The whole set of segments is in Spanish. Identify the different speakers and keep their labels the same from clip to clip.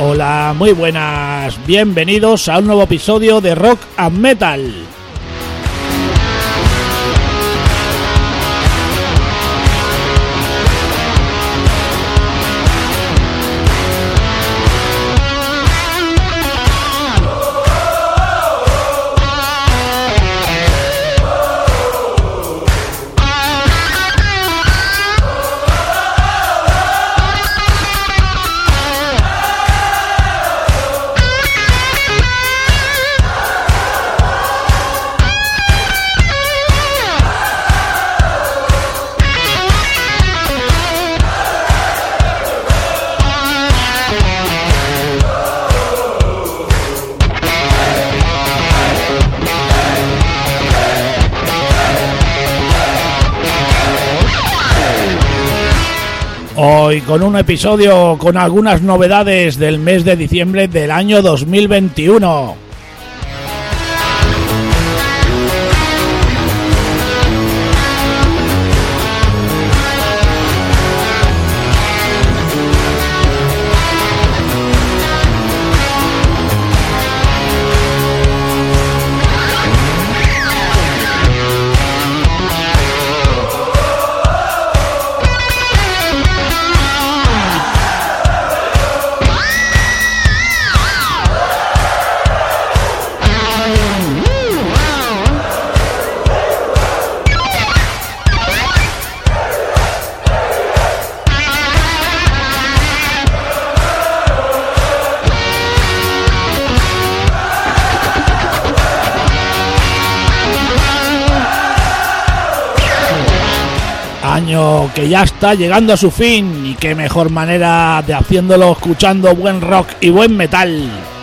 Speaker 1: Hola, muy buenas, bienvenidos a un nuevo episodio de Rock and Metal. Con un episodio con algunas novedades del mes de diciembre del año 2021. Ya está llegando a su fin y qué mejor manera de haciéndolo escuchando buen rock y buen metal.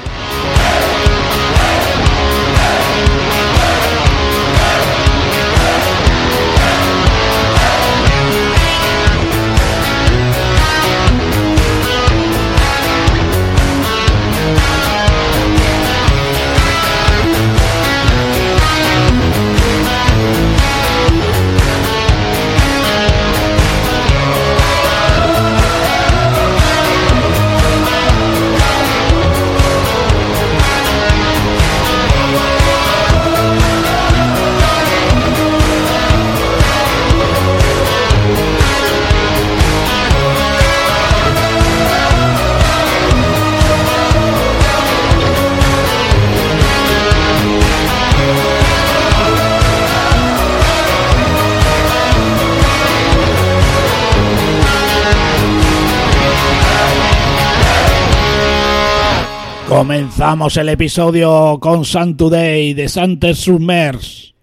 Speaker 1: Comenzamos el episodio con Sun Today de Santes Submers.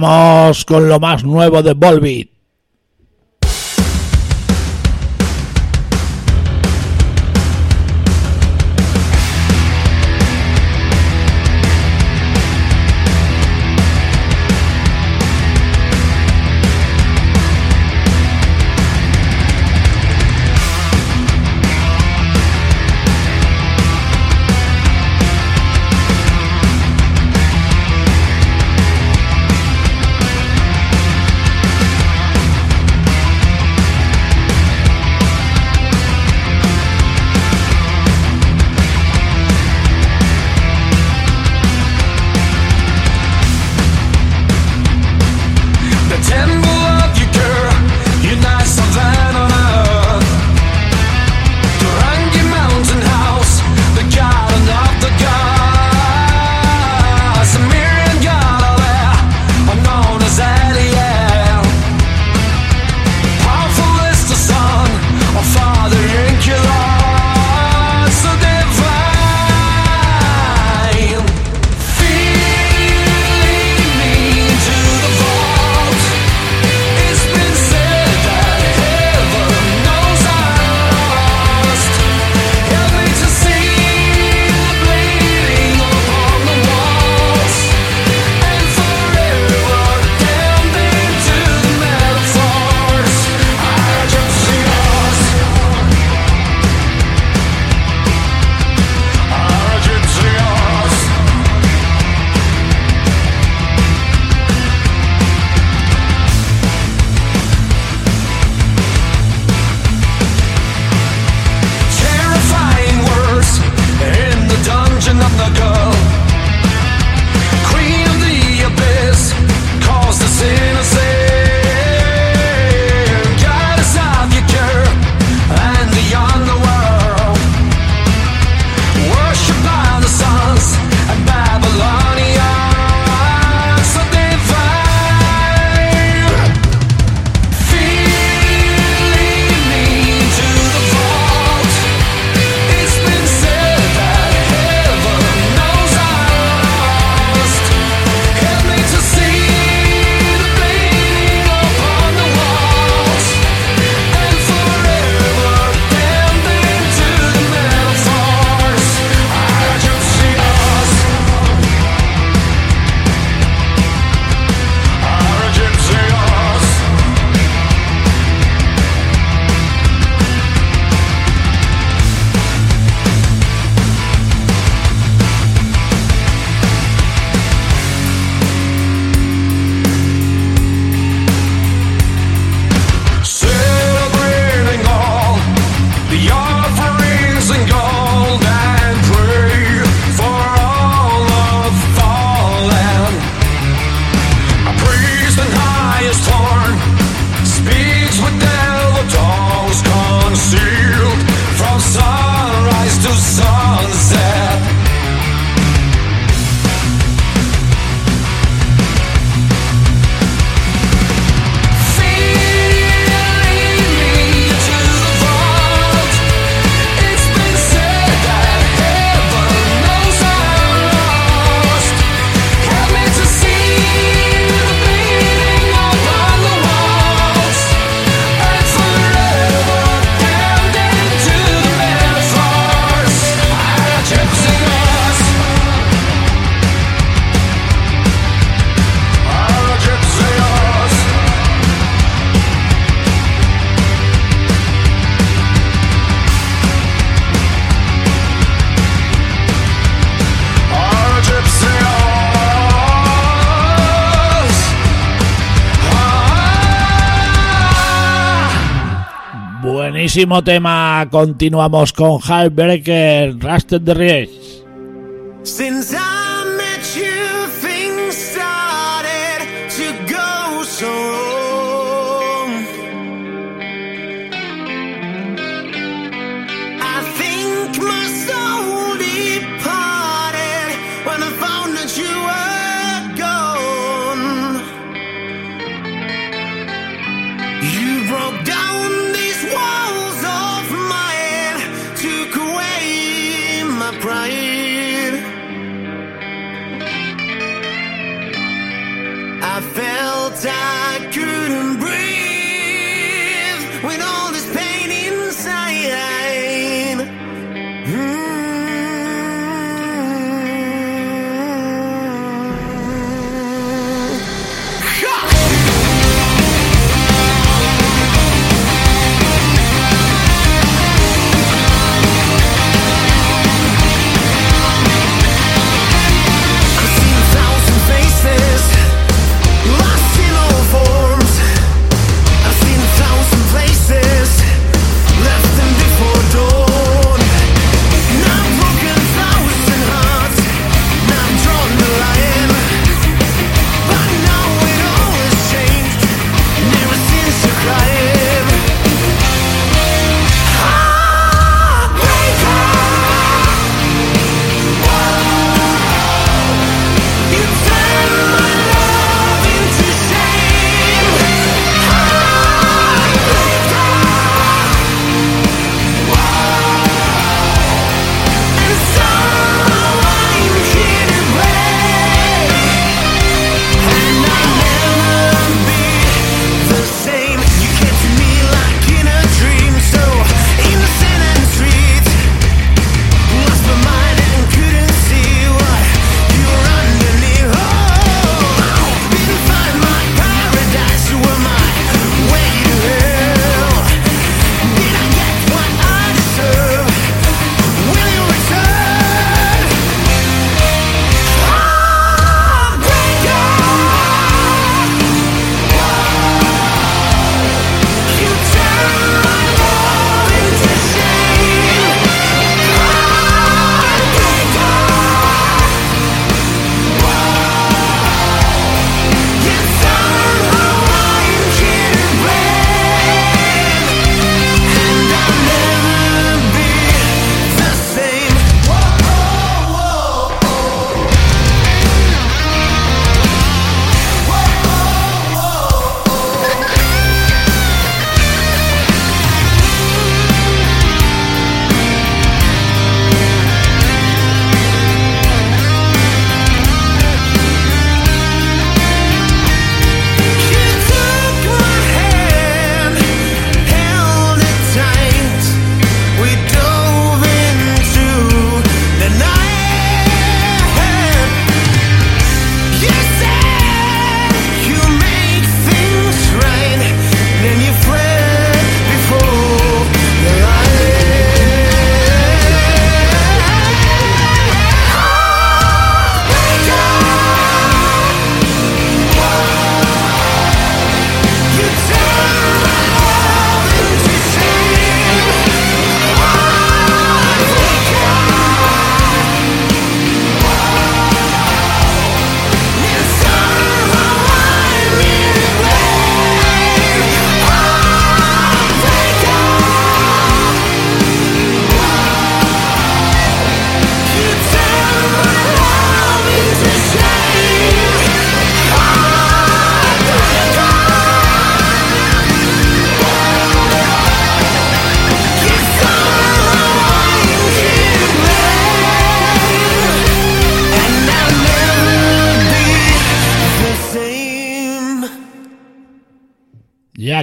Speaker 2: Vamos con lo más nuevo de Volbit. Buenísimo tema. Continuamos con Halbreaker, Rusted the
Speaker 3: Rage.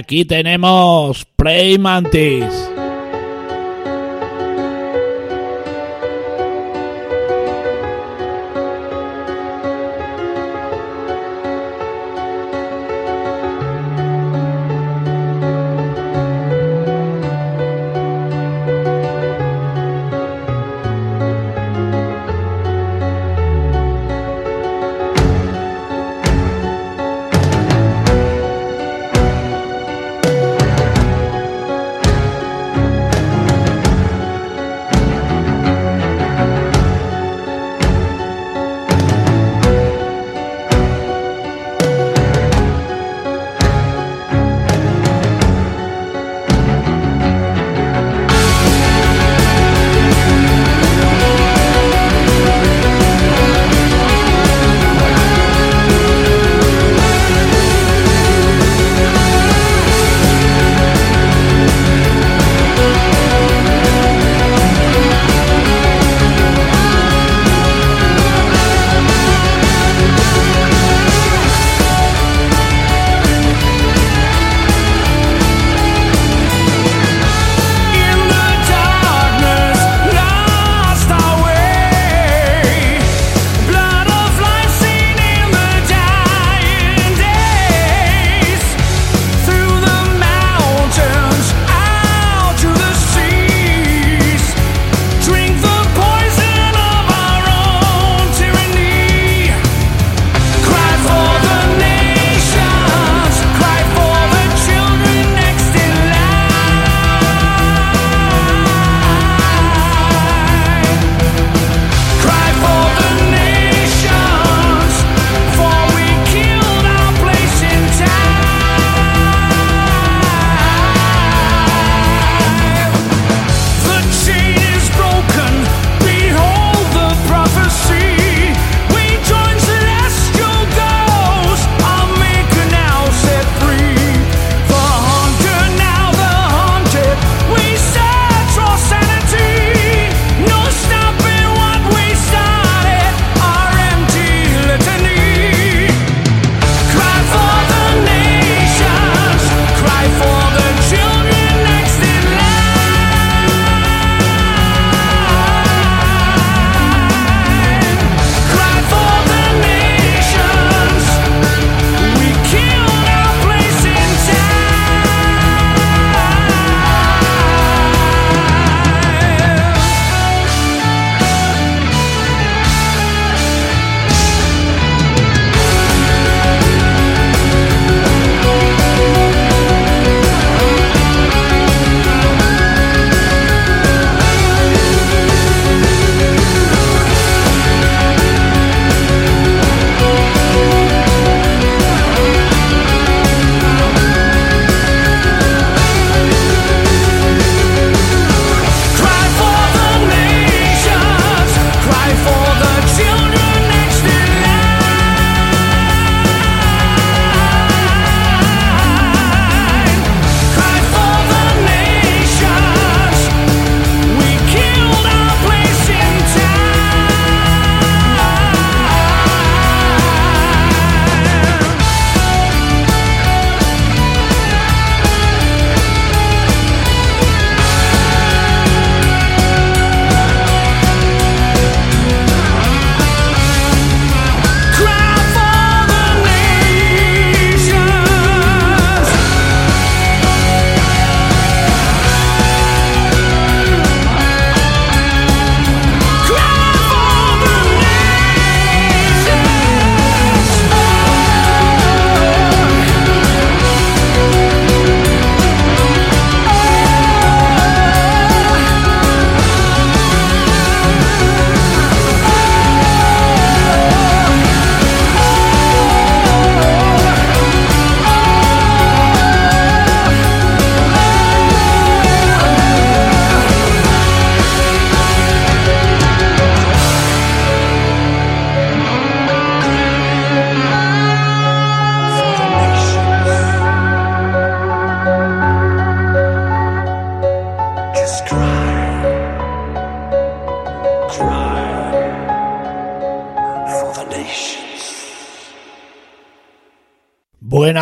Speaker 1: Aquí tenemos Prey Mantis.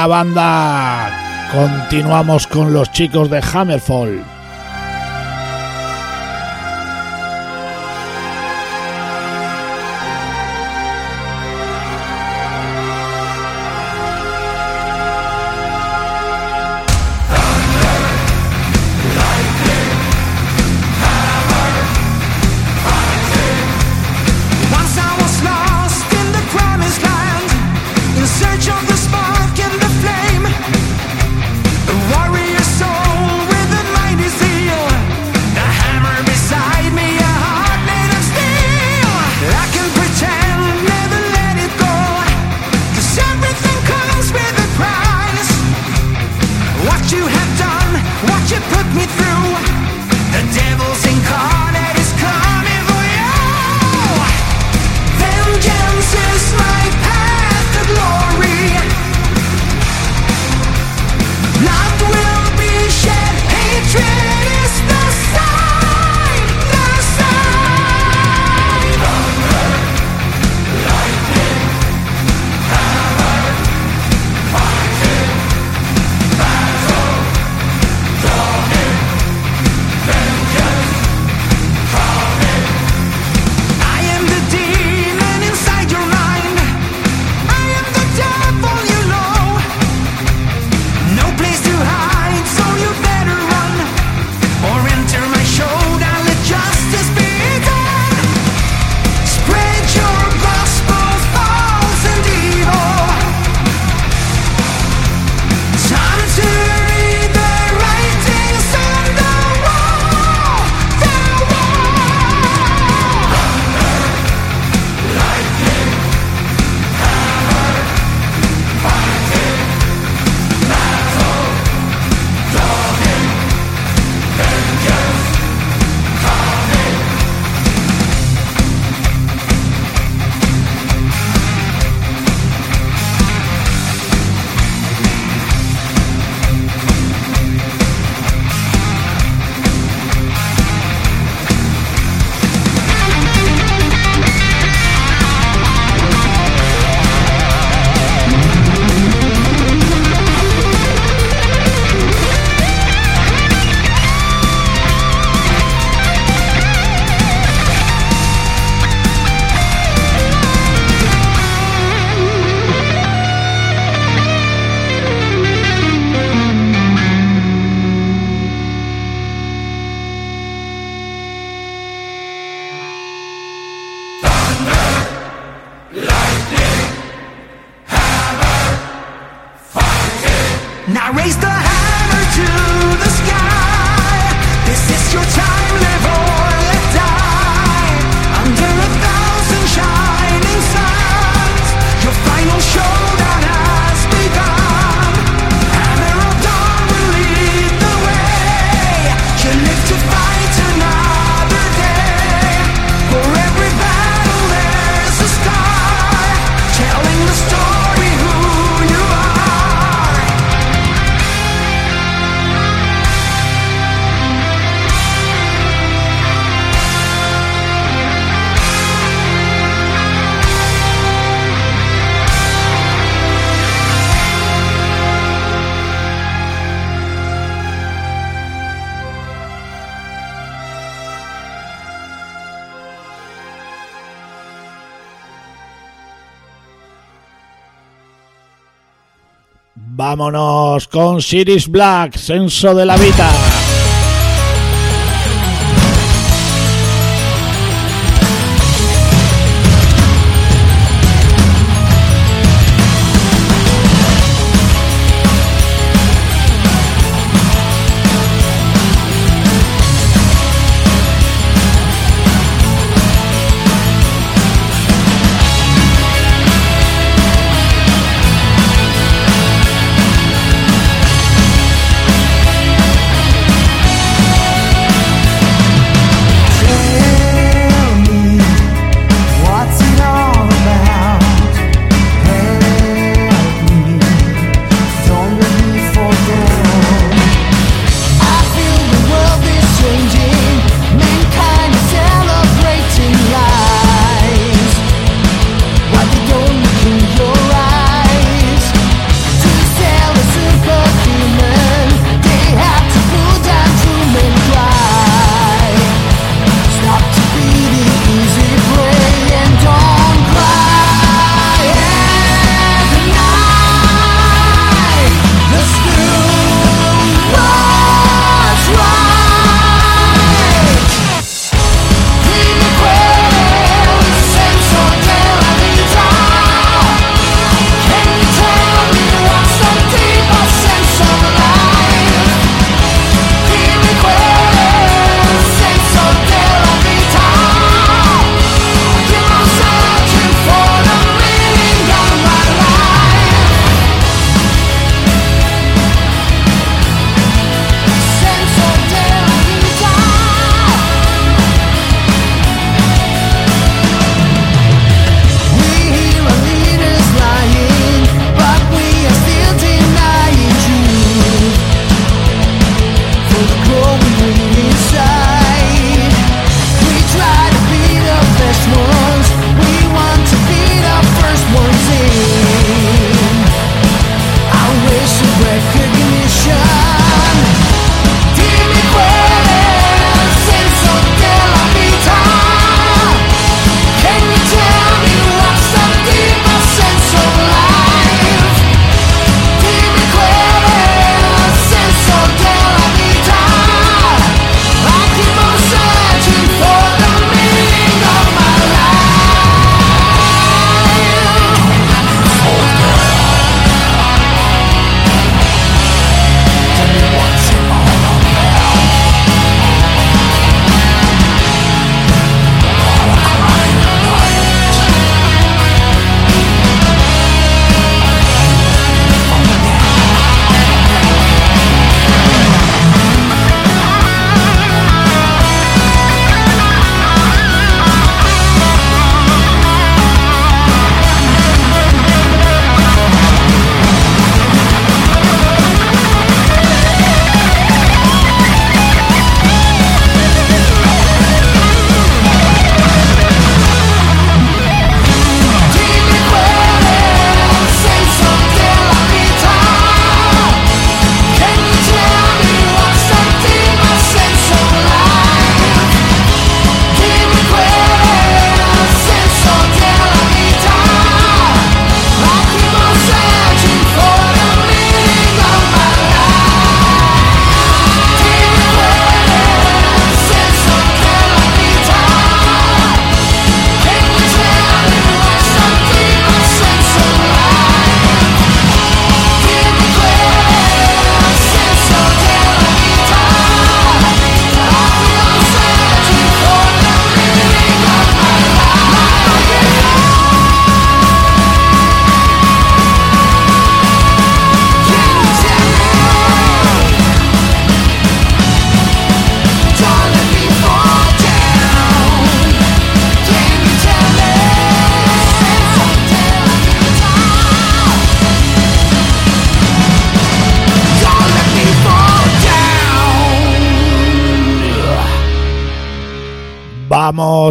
Speaker 3: Banda. Continuamos con los chicos de Hammerfall. Vámonos con Sirius Black, Senso de la Vida.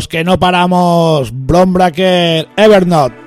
Speaker 4: Que no paramos. Brombracker Evernote.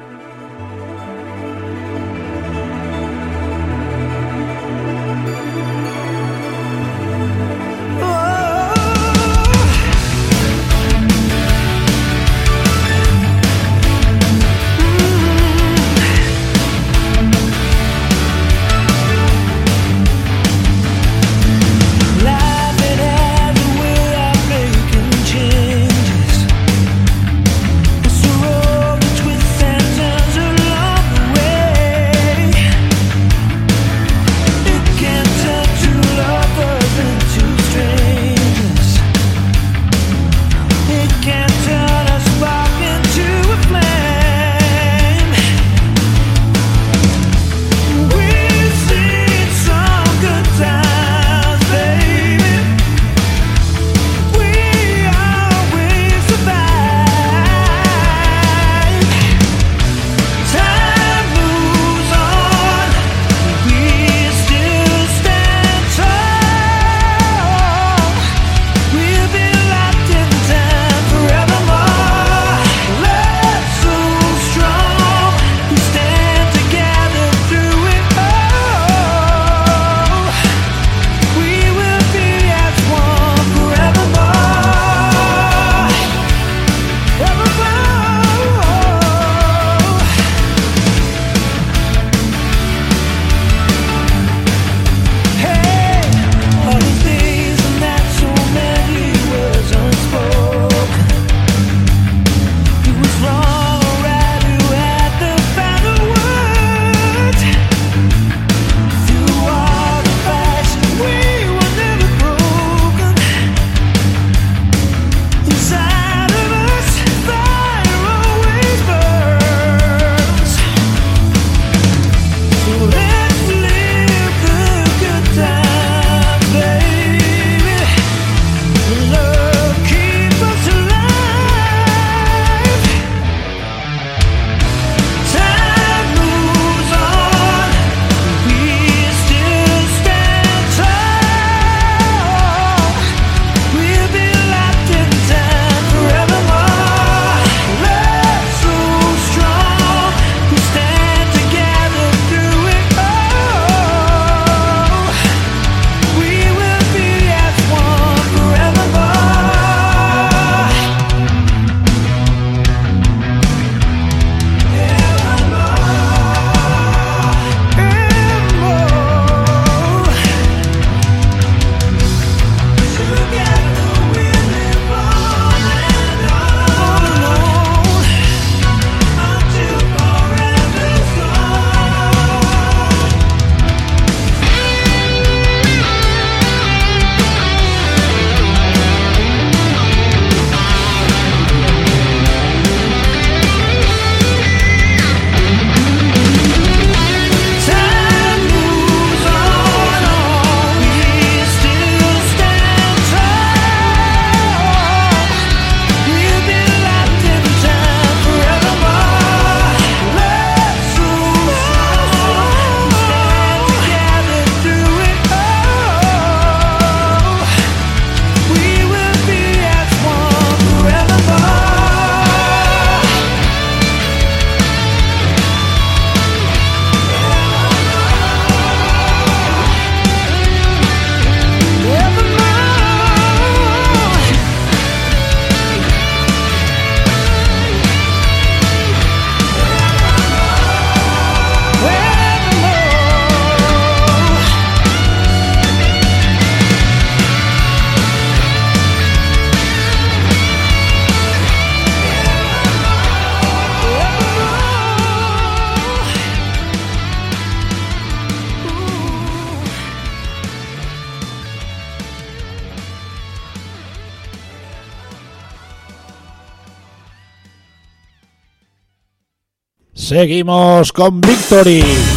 Speaker 4: Seguimos con Victory.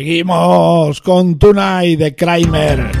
Speaker 3: Seguimos con Tonight de Kramer.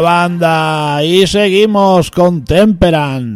Speaker 3: Banda. Y seguimos con Temperance.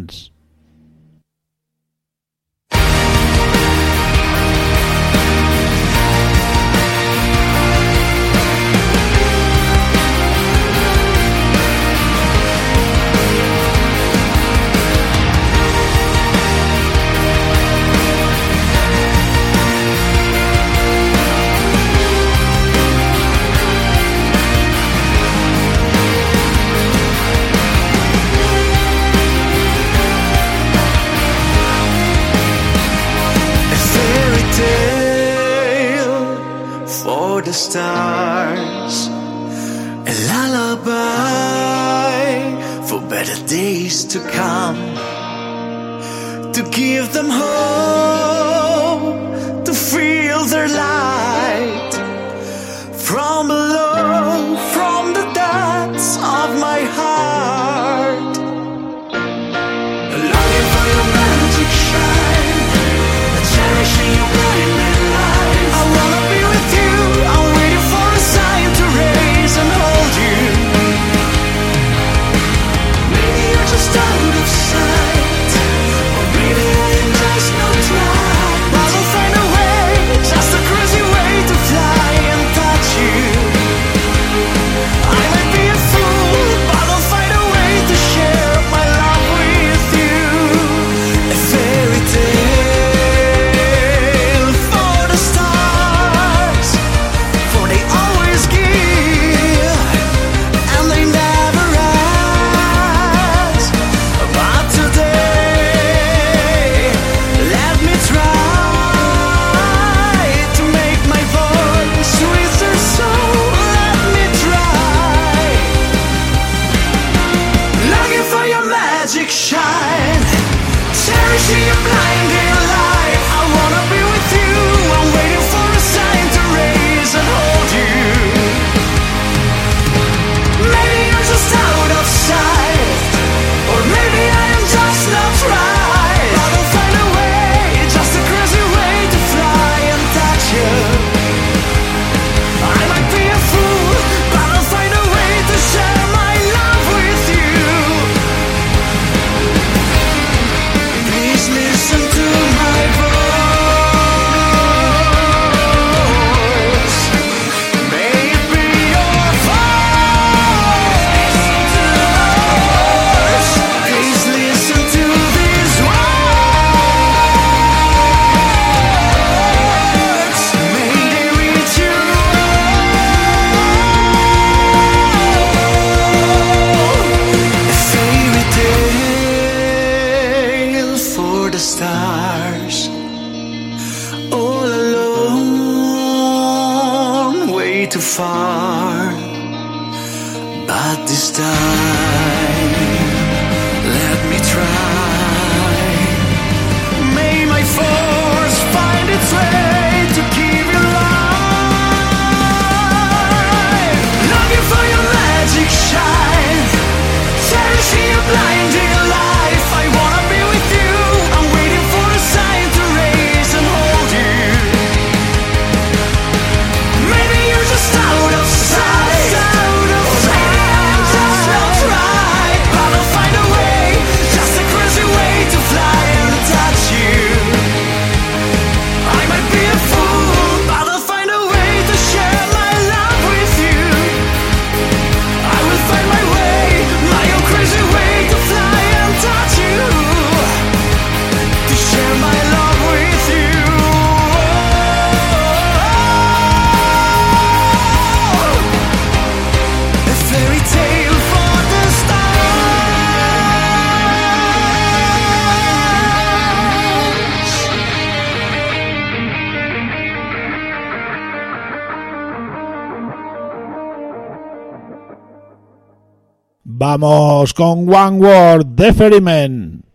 Speaker 1: Vamos con One Word de Ferryman.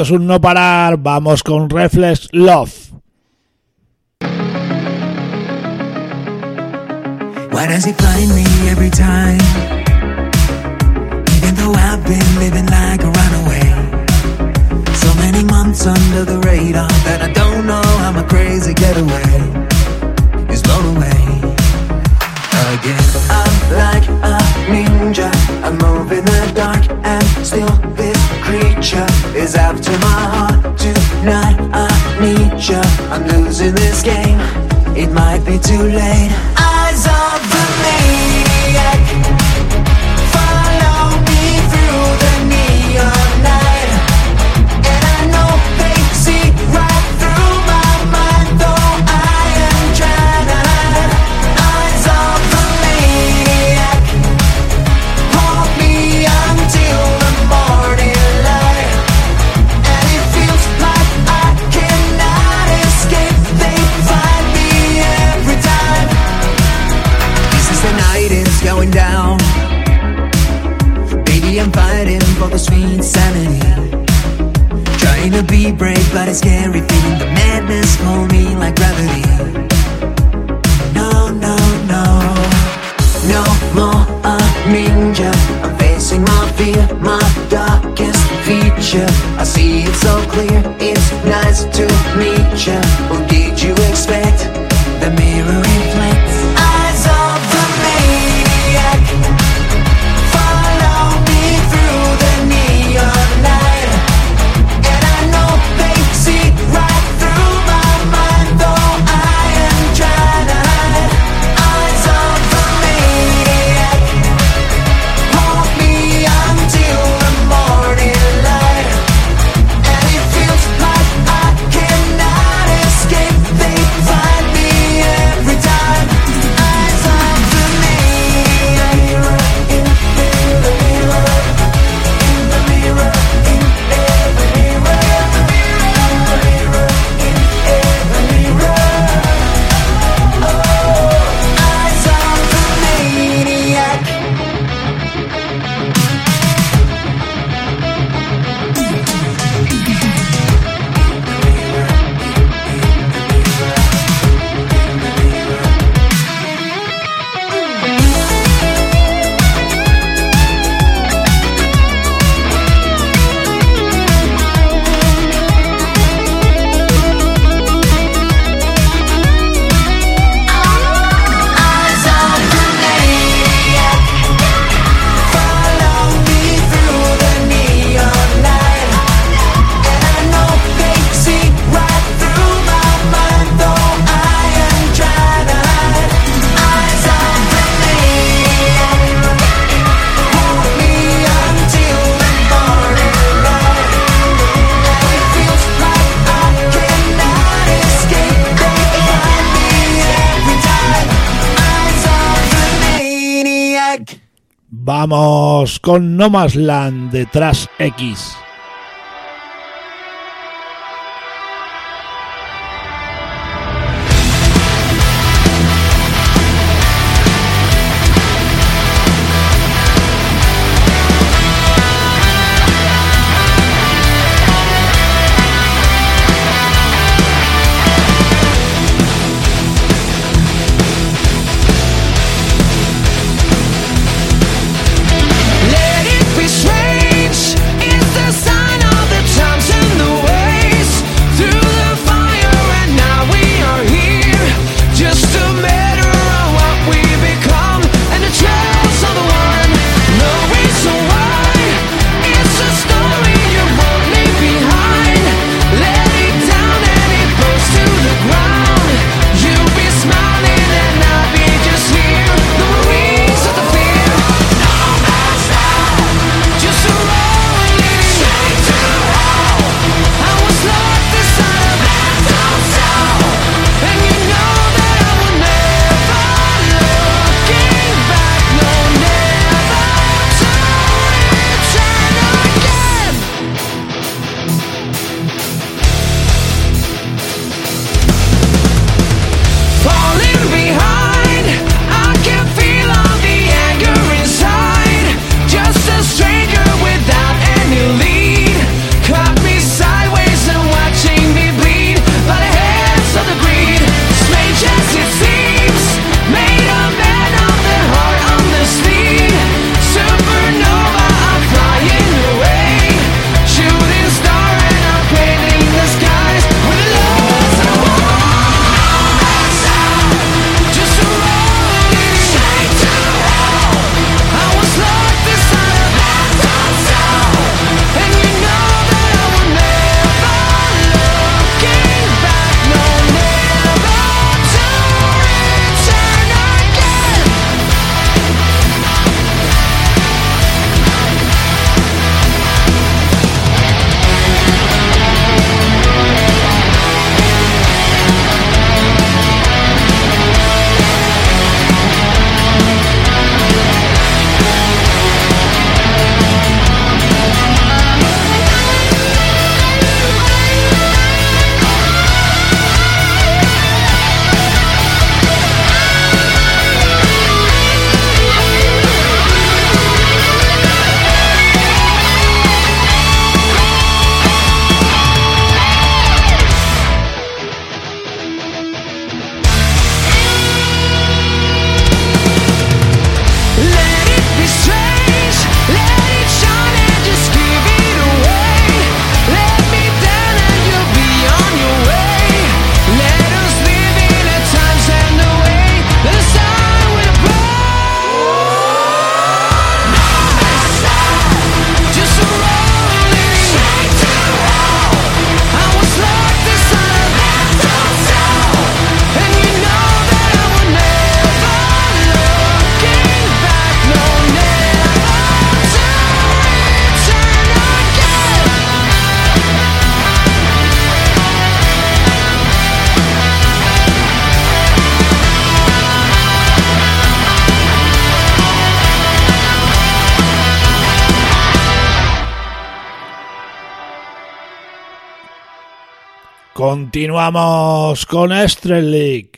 Speaker 4: esto es un no parar, vamos con Reflex Love.
Speaker 3: Why does he find me every time? Even though I've been living like a runaway. So many months under the radar that I don't know I'm a crazy getaway. to my heart tonight. I need you. I'm losing this game. It might be too late. I
Speaker 4: Vamos con Nomasland de Trash X.
Speaker 3: Continuamos con Estrellic.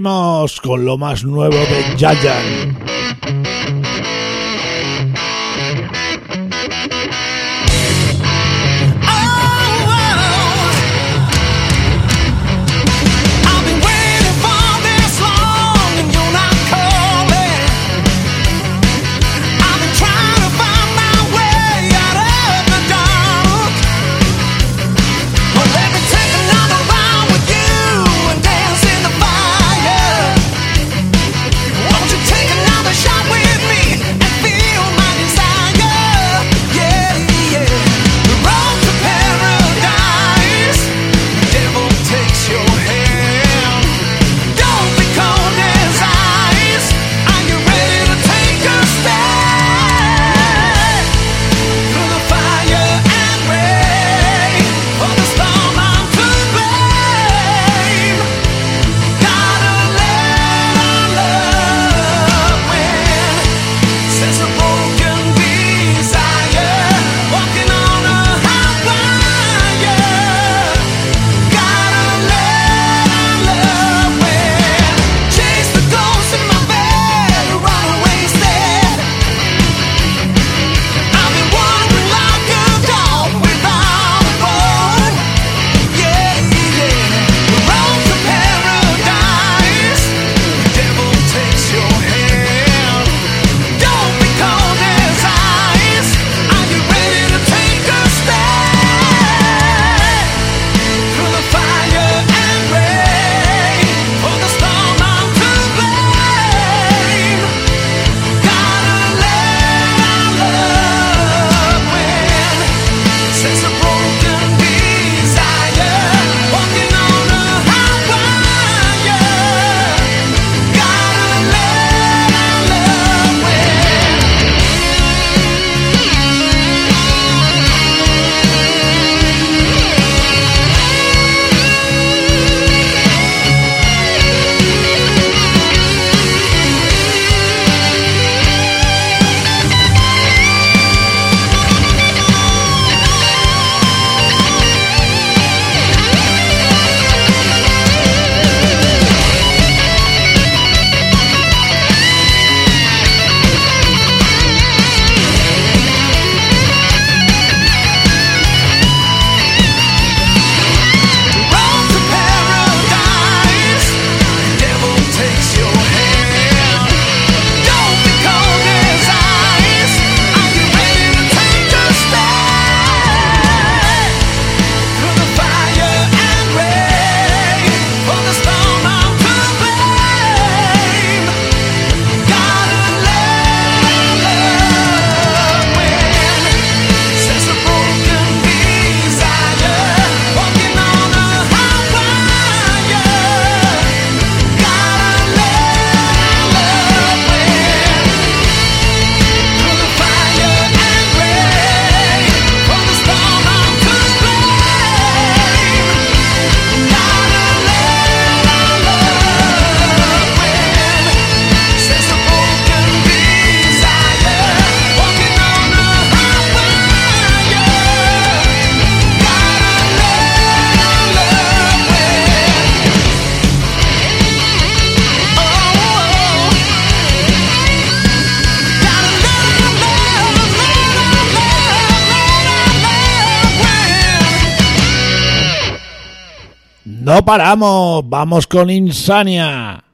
Speaker 3: seguimos con lo más nuevo de Giant. Paramos, vamos con Insania.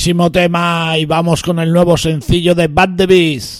Speaker 4: buenísimo tema y vamos con el nuevo sencillo de Bad The Beast.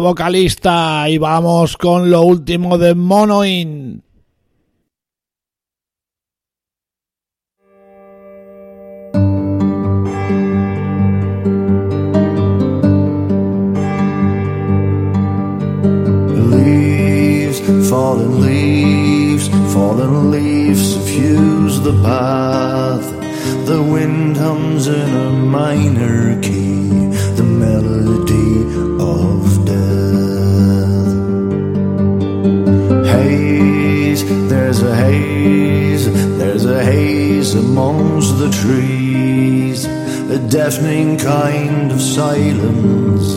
Speaker 4: vocalista y vamos con lo último de Monoin.
Speaker 5: fallen leaves, fallen leaves suffuse the path. The wind hums in a minor key. There's a haze, there's a haze amongst the trees, a deafening kind of silence,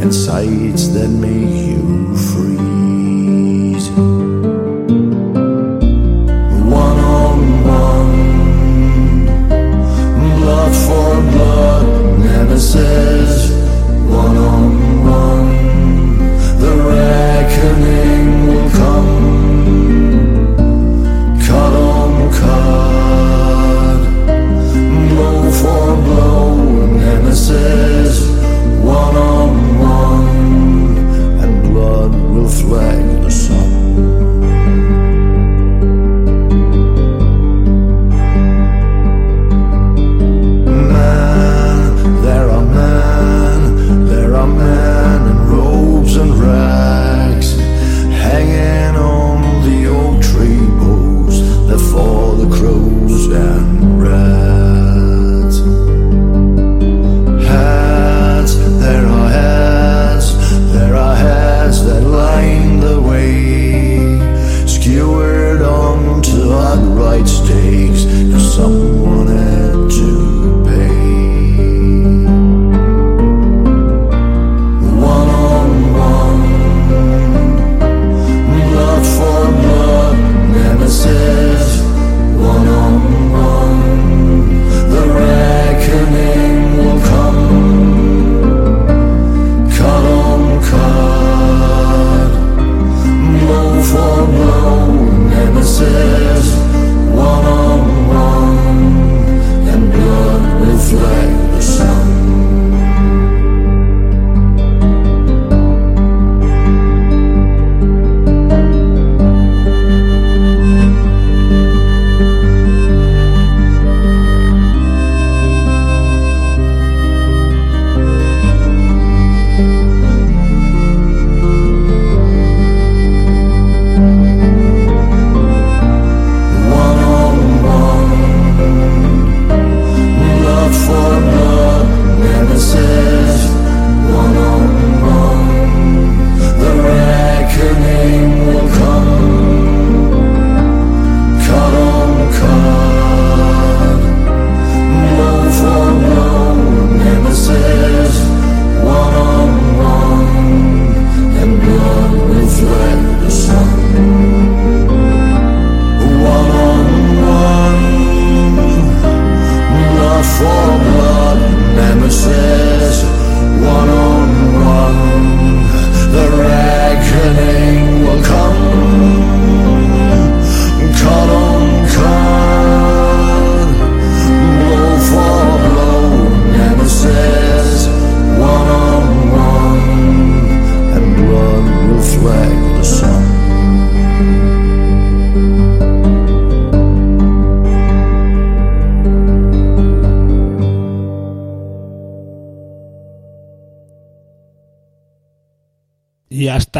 Speaker 5: and sights that make you freeze. One on one, blood for blood, nemesis. One on one, the reckoning.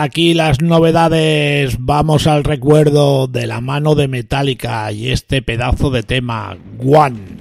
Speaker 4: aquí las novedades. Vamos al recuerdo de la mano de Metallica y este pedazo de tema, One.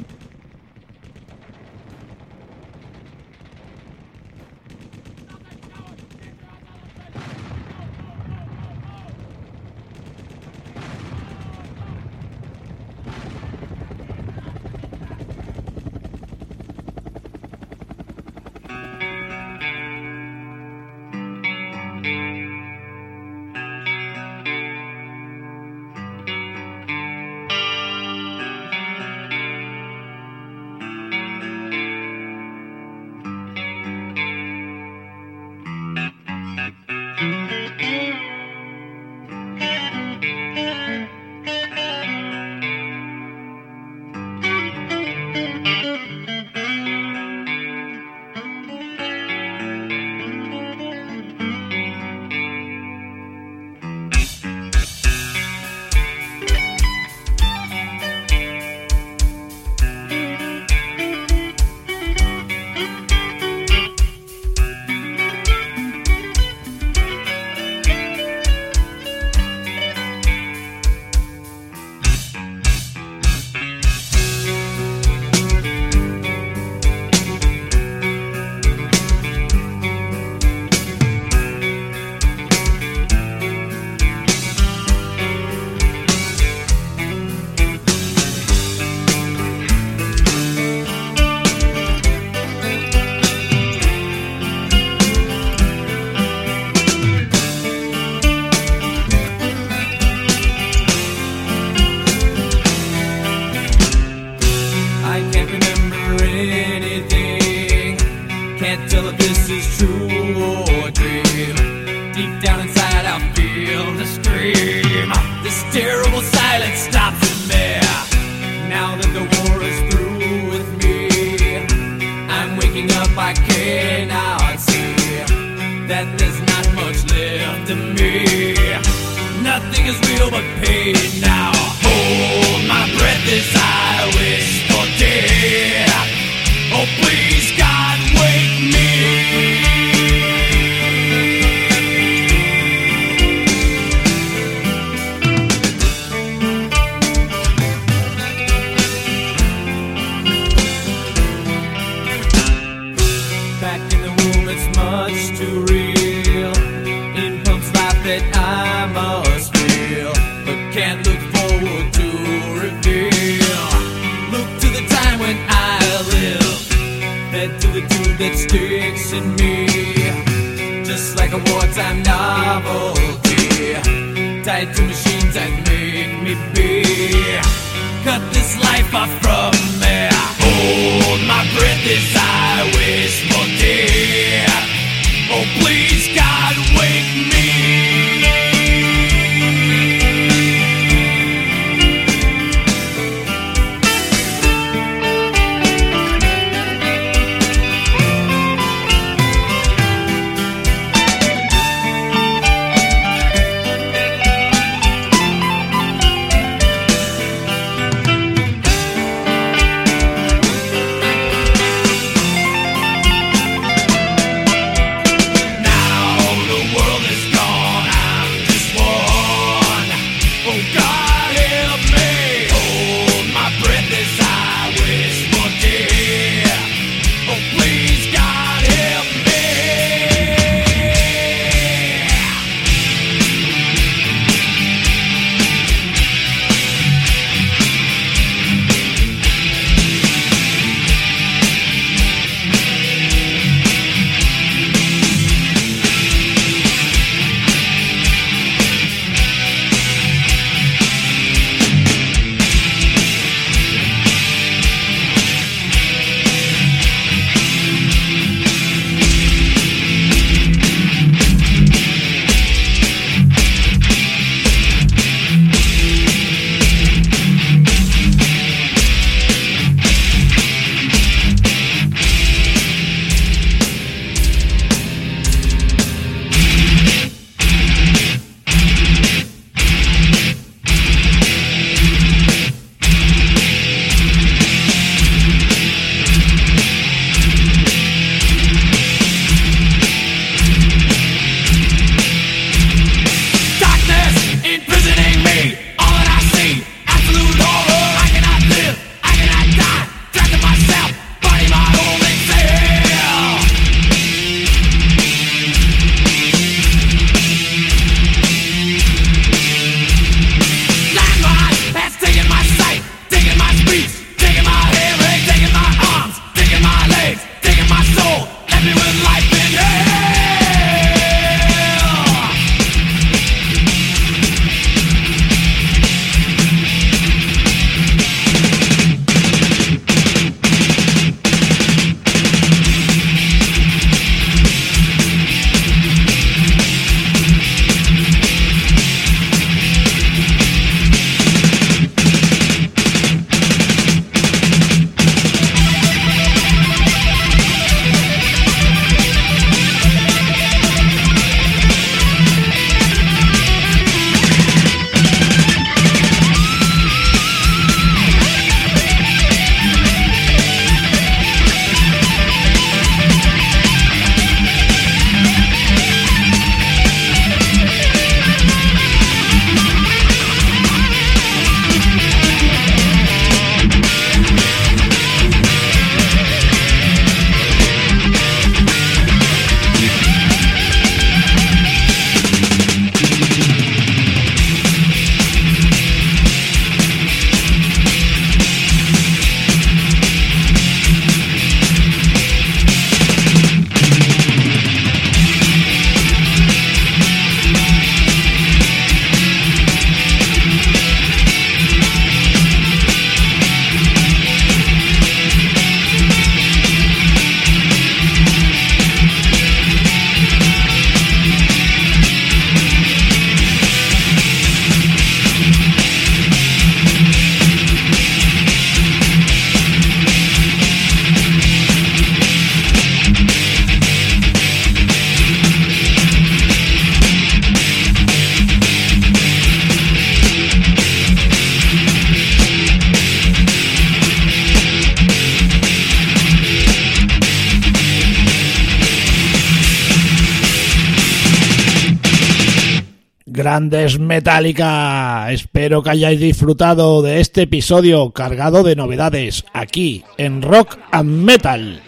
Speaker 1: Grandes Metallica, espero que hayáis disfrutado de este episodio cargado de novedades aquí en Rock and Metal.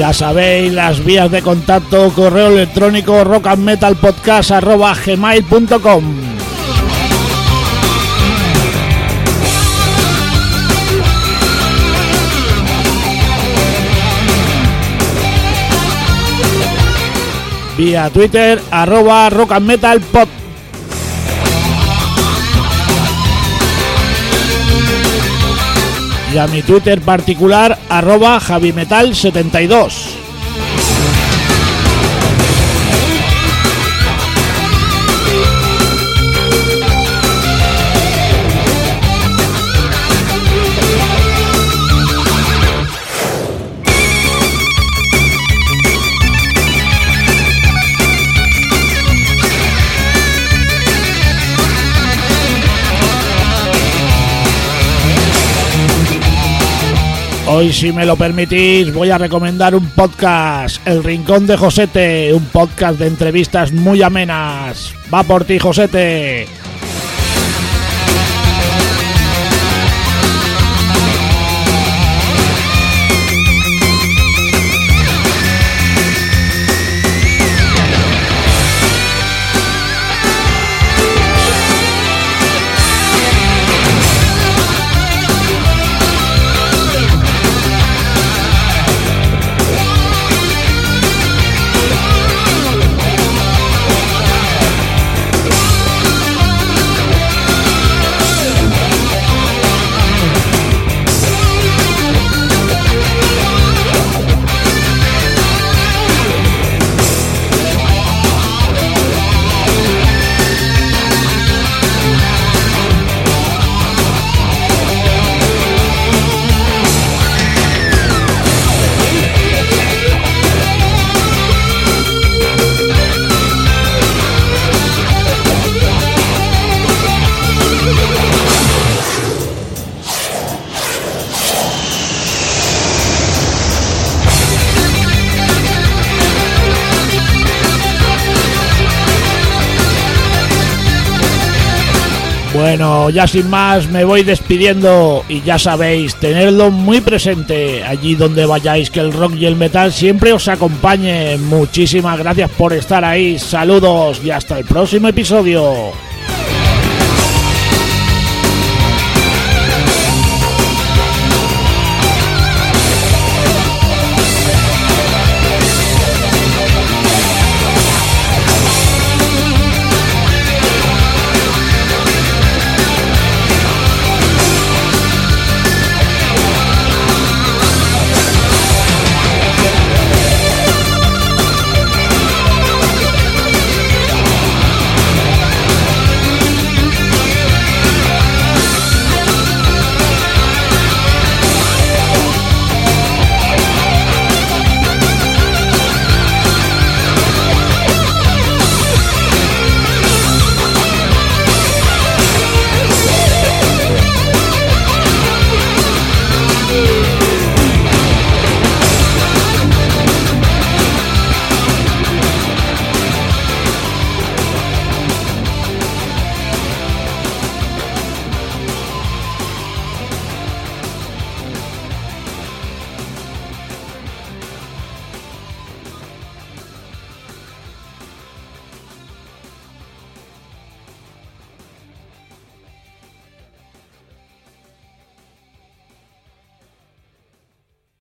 Speaker 1: Ya sabéis las vías de contacto, correo electrónico rockandmetalpodcast.gmail.com Vía Twitter, arroba rockandmetalpod. Y a mi Twitter particular arroba javimetal72. Hoy, si me lo permitís, voy a recomendar un podcast, El Rincón de Josete, un podcast de entrevistas muy amenas. Va por ti, Josete. Bueno, ya sin más me voy despidiendo y ya sabéis, tenedlo muy presente allí donde vayáis, que el rock y el metal siempre os acompañe. Muchísimas gracias por estar ahí, saludos y hasta el próximo episodio.